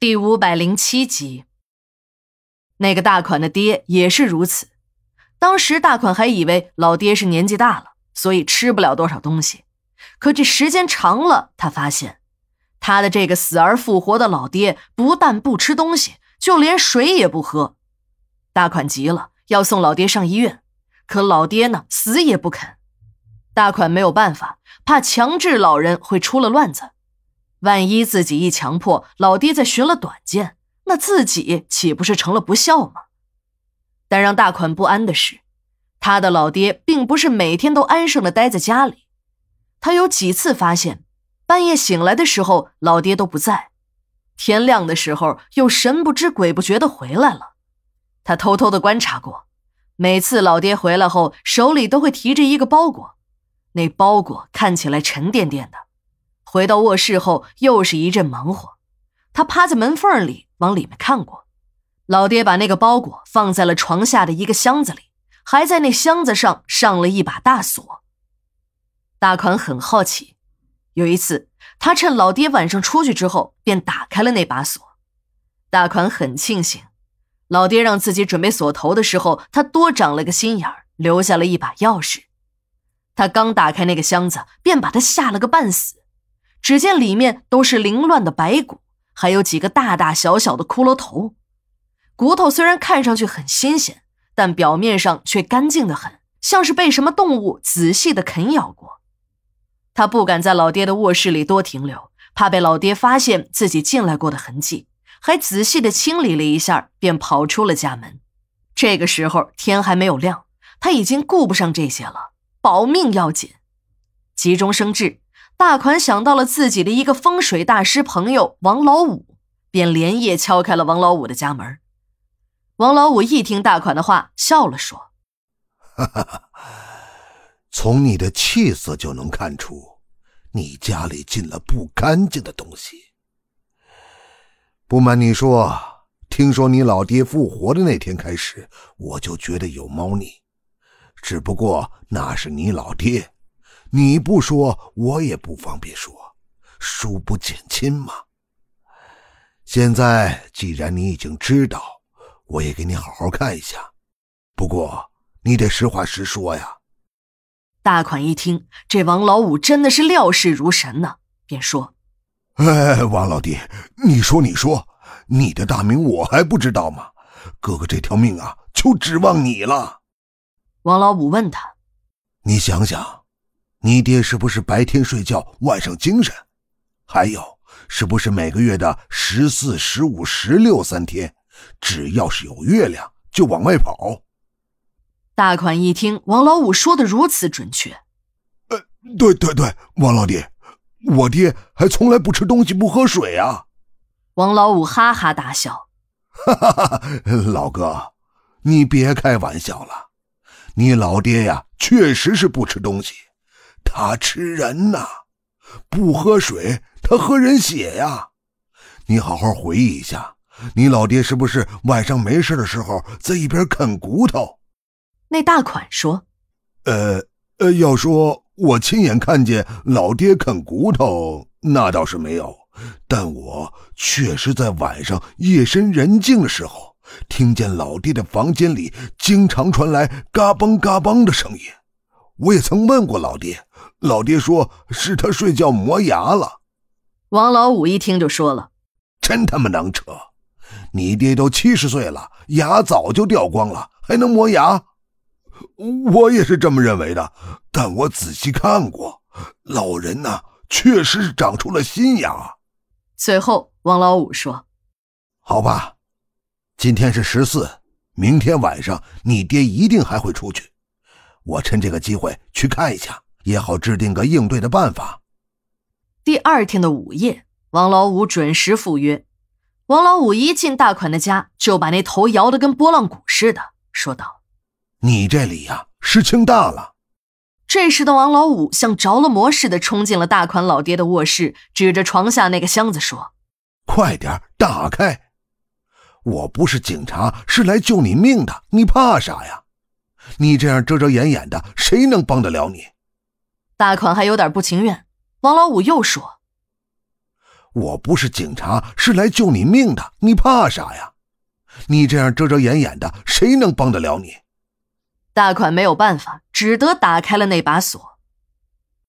第五百零七集，那个大款的爹也是如此。当时大款还以为老爹是年纪大了，所以吃不了多少东西。可这时间长了，他发现他的这个死而复活的老爹不但不吃东西，就连水也不喝。大款急了，要送老爹上医院，可老爹呢，死也不肯。大款没有办法，怕强制老人会出了乱子。万一自己一强迫老爹再寻了短见，那自己岂不是成了不孝吗？但让大款不安的是，他的老爹并不是每天都安生的待在家里。他有几次发现，半夜醒来的时候，老爹都不在；天亮的时候，又神不知鬼不觉的回来了。他偷偷的观察过，每次老爹回来后，手里都会提着一个包裹，那包裹看起来沉甸甸的。回到卧室后，又是一阵忙活。他趴在门缝里往里面看过，老爹把那个包裹放在了床下的一个箱子里，还在那箱子上上了一把大锁。大款很好奇，有一次他趁老爹晚上出去之后，便打开了那把锁。大款很庆幸，老爹让自己准备锁头的时候，他多长了个心眼儿，留下了一把钥匙。他刚打开那个箱子，便把他吓了个半死。只见里面都是凌乱的白骨，还有几个大大小小的骷髅头。骨头虽然看上去很新鲜，但表面上却干净的很，像是被什么动物仔细的啃咬过。他不敢在老爹的卧室里多停留，怕被老爹发现自己进来过的痕迹，还仔细的清理了一下，便跑出了家门。这个时候天还没有亮，他已经顾不上这些了，保命要紧。急中生智。大款想到了自己的一个风水大师朋友王老五，便连夜敲开了王老五的家门。王老五一听大款的话，笑了说：“哈哈，从你的气色就能看出，你家里进了不干净的东西。不瞒你说，听说你老爹复活的那天开始，我就觉得有猫腻。只不过那是你老爹。”你不说，我也不方便说，疏不减亲嘛。现在既然你已经知道，我也给你好好看一下。不过你得实话实说呀。大款一听，这王老五真的是料事如神呢，便说：“哎，王老弟，你说你说，你的大名我还不知道吗？哥哥这条命啊，就指望你了。”王老五问他：“你想想。”你爹是不是白天睡觉，晚上精神？还有，是不是每个月的十四、十五、十六三天，只要是有月亮就往外跑？大款一听王老五说的如此准确，呃，对对对，王老弟，我爹还从来不吃东西不喝水啊！王老五哈哈大笑，哈哈哈！老哥，你别开玩笑了，你老爹呀，确实是不吃东西。他吃人呐，不喝水，他喝人血呀！你好好回忆一下，你老爹是不是晚上没事的时候在一边啃骨头？那大款说：“呃呃，要说我亲眼看见老爹啃骨头，那倒是没有，但我确实在晚上夜深人静的时候，听见老爹的房间里经常传来嘎嘣嘎嘣的声音。我也曾问过老爹。”老爹说是他睡觉磨牙了。王老五一听就说了：“真他妈能扯！你爹都七十岁了，牙早就掉光了，还能磨牙？我也是这么认为的。但我仔细看过，老人呐，确实是长出了新牙。”随后，王老五说：“好吧，今天是十四，明天晚上你爹一定还会出去，我趁这个机会去看一下。”也好制定个应对的办法。第二天的午夜，王老五准时赴约。王老五一进大款的家，就把那头摇得跟拨浪鼓似的，说道：“你这里呀，事情大了。”这时的王老五像着了魔似的冲进了大款老爹的卧室，指着床下那个箱子说：“快点打开！我不是警察，是来救你命的，你怕啥呀？你这样遮遮掩掩的，谁能帮得了你？”大款还有点不情愿，王老五又说：“我不是警察，是来救你命的，你怕啥呀？你这样遮遮掩掩的，谁能帮得了你？大款没有办法，只得打开了那把锁。